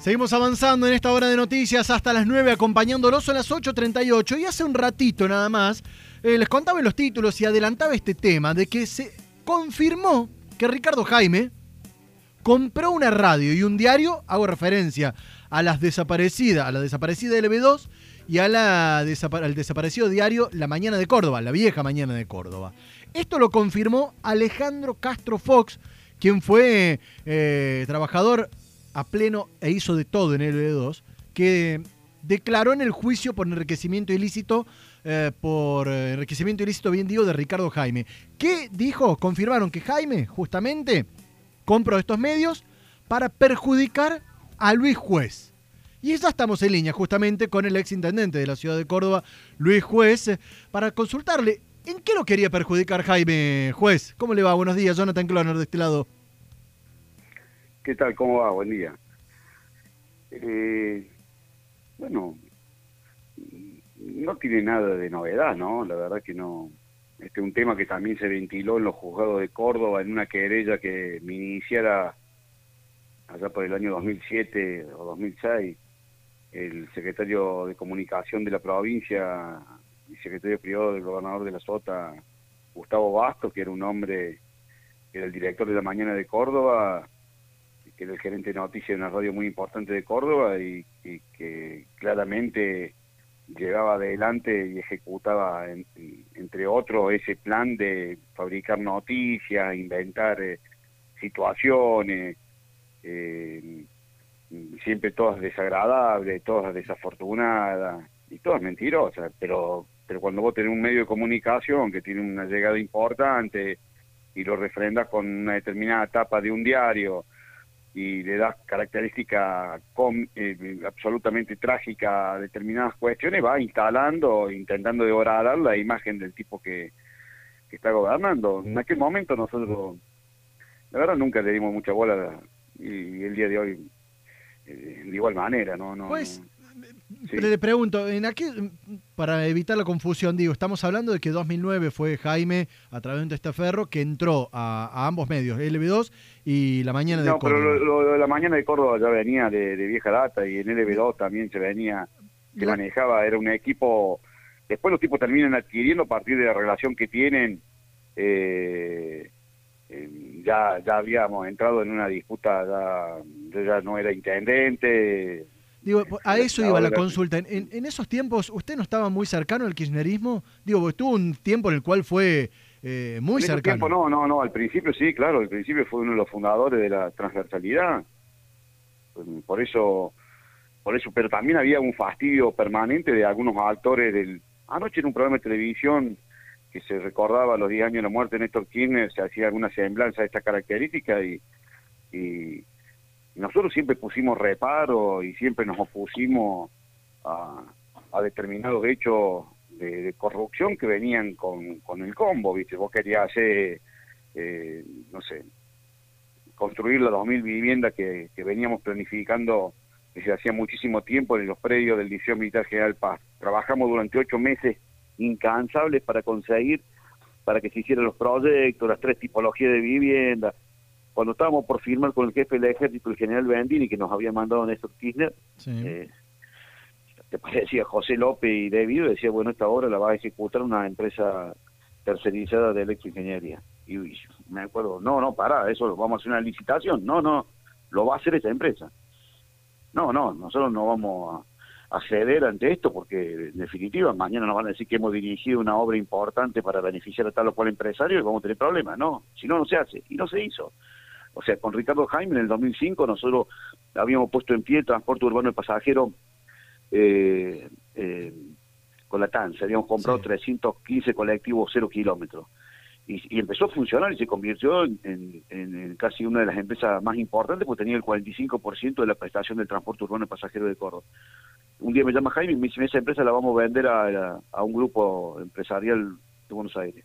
Seguimos avanzando en esta hora de noticias hasta las 9, acompañándolos a las 8.38. Y hace un ratito nada más, eh, les contaba los títulos y adelantaba este tema de que se confirmó que Ricardo Jaime compró una radio y un diario, hago referencia a las desaparecidas, a la desaparecida LB2 y a la al desaparecido diario La Mañana de Córdoba, la vieja Mañana de Córdoba. Esto lo confirmó Alejandro Castro Fox, quien fue eh, trabajador a pleno e hizo de todo en el LB2, que declaró en el juicio por enriquecimiento ilícito, eh, por eh, enriquecimiento ilícito, bien digo, de Ricardo Jaime. ¿Qué dijo? Confirmaron que Jaime, justamente, compró estos medios para perjudicar a Luis Juez. Y ya estamos en línea justamente con el ex intendente de la ciudad de Córdoba, Luis Juez, para consultarle en qué lo quería perjudicar Jaime Juez. ¿Cómo le va? Buenos días, Jonathan Cloner de este lado. ¿Qué tal? ¿Cómo va? Buen día. Eh, bueno, no tiene nada de novedad, ¿no? La verdad que no. Este es un tema que también se ventiló en los juzgados de Córdoba en una querella que me iniciara allá por el año 2007 o 2006 el secretario de comunicación de la provincia y secretario privado del gobernador de la Sota, Gustavo Bastos, que era un hombre, era el director de la mañana de Córdoba, que era el gerente de noticias de una radio muy importante de Córdoba y, que claramente llevaba adelante y ejecutaba, entre otros, ese plan de fabricar noticias, inventar eh, situaciones, eh, siempre todas desagradables, todas desafortunadas y todas mentirosas, pero pero cuando vos tenés un medio de comunicación que tiene una llegada importante y lo refrendas con una determinada etapa de un diario, y le das característica eh, absolutamente trágica a determinadas cuestiones, va instalando, intentando devorar la imagen del tipo que, está gobernando. En aquel momento nosotros, la verdad, nunca le dimos mucha bola y, el día de hoy eh, de igual manera, ¿no? no pues, le pregunto, en aquel, para evitar la confusión, digo, estamos hablando de que 2009 fue Jaime, a través de este ferro, que entró a, ambos medios, LB2 y La Mañana de Córdoba. No, pero lo, La Mañana de Córdoba ya venía de, vieja data y en LB2 también se venía, se manejaba, era un equipo... Después los tipos terminan adquiriendo a partir de la relación que tienen. Eh, ya, ya habíamos entrado en una disputa, ya, ya no era intendente, Digo, a eso iba la consulta. En, esos tiempos, ¿usted no estaba muy cercano al kirchnerismo? Digo, estuvo un tiempo en el cual fue eh, muy cercano. Tiempo, no, no, no. Al principio sí, claro. Al principio fue uno de los fundadores de la transversalidad. Por eso, por eso. Pero también había un fastidio permanente de algunos actores del. Anoche en un programa de televisión que se recordaba los 10 años de la muerte de Néstor Kirchner, se hacía alguna semblanza de esta característica y, y nosotros siempre pusimos reparo y siempre nos opusimos a, determinados hechos de, corrupción que venían con, con el combo, ¿viste? Vos querías hacer, eh, no sé, construir las 2.000 viviendas que, veníamos planificando desde hacía muchísimo tiempo en los predios del Liceo Militar General Paz. Trabajamos durante ocho meses incansables para conseguir, para que se hicieran los proyectos, las tres tipologías de vivienda, cuando estábamos por firmar con el jefe del ejército, el general Bendini, que nos había mandado Néstor Kirchner, eh, te parecía José López y David, decía, bueno, esta obra la va a ejecutar una empresa tercerizada de electroingeniería. Y, me acuerdo, no, no, para, eso lo vamos a hacer una licitación. No, no, lo va a hacer esa empresa. No, no, nosotros no vamos a, a ceder ante esto porque, en definitiva, mañana nos van a decir que hemos dirigido una obra importante para beneficiar a tal o cual empresario y vamos a tener problemas. No, si no, no se hace. Y no se hizo. O sea, con Ricardo Jaime en el 2005 nosotros habíamos puesto en pie el transporte urbano de pasajeros eh, eh, con la TANSA, habíamos comprado 315 colectivos cero kilómetros. Y, empezó a funcionar y se convirtió en, casi una de las empresas más importantes porque tenía el 45% de la prestación del transporte urbano de pasajeros de Córdoba. Un día me llama Jaime y me dice, esa empresa la vamos a vender a, a un grupo empresarial de Buenos Aires.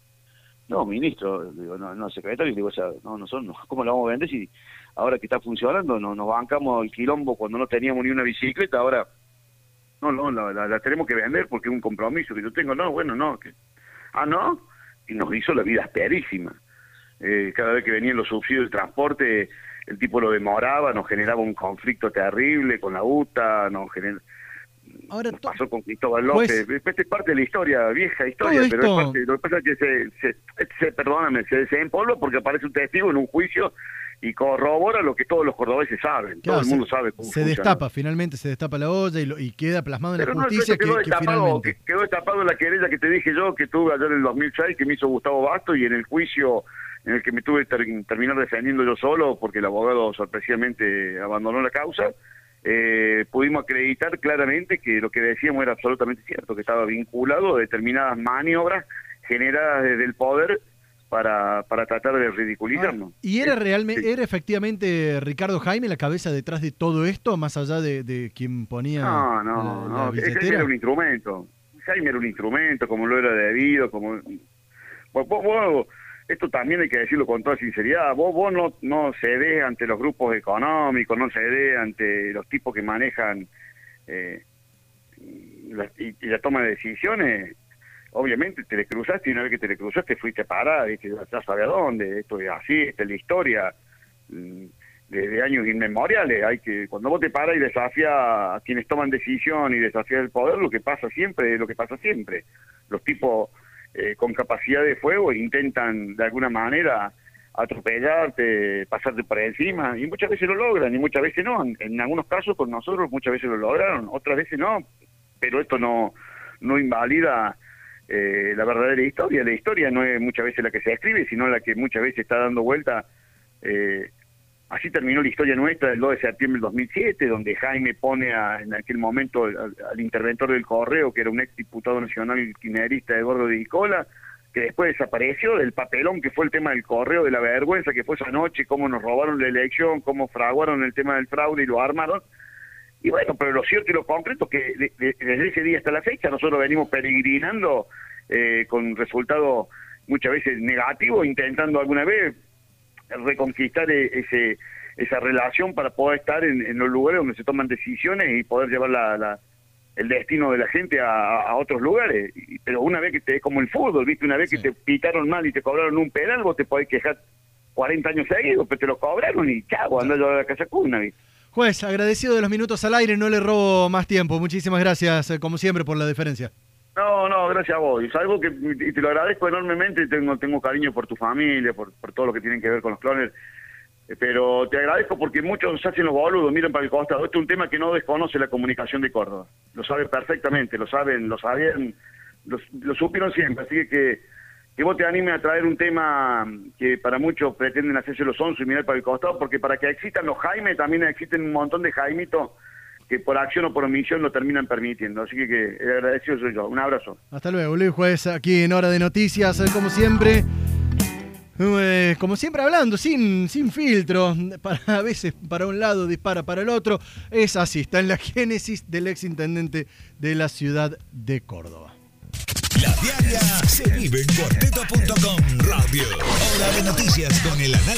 No, ministro, digo, no, no, secretario, digo, o sea, no, nosotros, ¿cómo la vamos a vender si ahora que está funcionando no, nos bancamos el quilombo cuando no teníamos ni una bicicleta, ahora, no, no, la, tenemos que vender porque es un compromiso que yo tengo, no, bueno, no, que, ah, no, y nos hizo la vida asperísima. Eh, cada vez que venían los subsidios de transporte, el tipo lo demoraba, nos generaba un conflicto terrible con la UTA, nos generaba Ahora, pasó con Cristóbal López. Pues, es parte de la historia, vieja historia, pero es parte, lo que pasa es que se, se, se perdóname, se, se porque aparece un testigo en un juicio y corrobora lo que todos los cordobeses saben. Todo el mundo sabe cómo Se destapa, finalmente se destapa la olla y, y queda plasmado en la justicia quedó, que, destapado, quedó destapado la querella que te dije yo, que tuve ayer en el 2006, que me hizo Gustavo Basto y en el juicio en el que me tuve que terminar defendiendo yo solo porque el abogado sorpresivamente abandonó la causa eh, pudimos acreditar claramente que lo que decíamos era absolutamente cierto, que estaba vinculado a determinadas maniobras generadas desde el poder para, para tratar de ridiculizarnos. ¿Y era realmente, era efectivamente Ricardo Jaime la cabeza detrás de todo esto, más allá de, quien ponía No, no, no, Jaime era un instrumento. Jaime era un instrumento, como lo era debido, como... Vos, esto también hay que decirlo con toda sinceridad, vos, vos no, no cedés ante los grupos económicos, no cedés ante los tipos que manejan eh, la, y, la toma de decisiones, obviamente te le cruzaste y una vez que te le cruzaste fuiste parada y ya sabes a dónde, esto es así, esta es la historia mm, desde años inmemoriales, hay que cuando vos te paras y desafías a quienes toman decisión y desafías el poder, lo que pasa siempre es lo que pasa siempre. Los tipos eh, con capacidad de fuego intentan de alguna manera atropellarte, pasarte por encima, y muchas veces lo logran, y muchas veces no. En, algunos casos con nosotros muchas veces lo lograron, otras veces no, pero esto no, no invalida eh, la verdadera historia. La historia no es muchas veces la que se escribe, sino la que muchas veces está dando vuelta eh, Así terminó la historia nuestra del 2 de septiembre del 2007, donde Jaime pone en aquel momento al, interventor del correo, que era un ex diputado nacional kirchnerista Eduardo de Nicola, que después desapareció del papelón que fue el tema del correo, de la vergüenza que fue esa noche, cómo nos robaron la elección, cómo fraguaron el tema del fraude y lo armaron. Y bueno, pero lo cierto y lo concreto es que desde ese día hasta la fecha nosotros venimos peregrinando eh, con resultados muchas veces negativos, intentando alguna vez reconquistar e-, ese esa relación para poder estar en, los lugares donde se toman decisiones y poder llevar la, el destino de la gente a, otros lugares. pero una vez que te, como el fútbol, ¿viste? Una vez que te pitaron mal y te cobraron un penal, vos te podés quejar 40 años seguidos, pero te lo cobraron y chavo, andás a la casa cuna. Juez, agradecido de los minutos al aire, no le robo más tiempo. Muchísimas gracias, eh, como siempre, por la diferencia. No, no, gracias a vos. Es algo que y te lo agradezco enormemente tengo, tengo cariño por tu familia, por, por todo lo que tienen que ver con los clones. Eh, pero te agradezco porque muchos se hacen los boludos, miran para el costado. Este es un tema que no desconoce la comunicación de Córdoba. Lo sabe perfectamente, lo saben, lo sabían, lo, supieron siempre. Así que, que vos te animes a traer un tema que para muchos pretenden hacerse los once y mirar para el costado, porque para que existan los Jaime también existen un montón de Jaimitos que por acción o por omisión lo terminan permitiendo. Así que, que el agradecido soy yo. Un abrazo. Hasta luego, Luis Juez, aquí en Hora de Noticias, como siempre. Eh, como siempre hablando, sin, sin filtro, para, a veces para un lado dispara para el otro, es así, está en la génesis del ex intendente de la ciudad de Córdoba. La diaria se vive en cuarteto.com radio. Hora de noticias con el análisis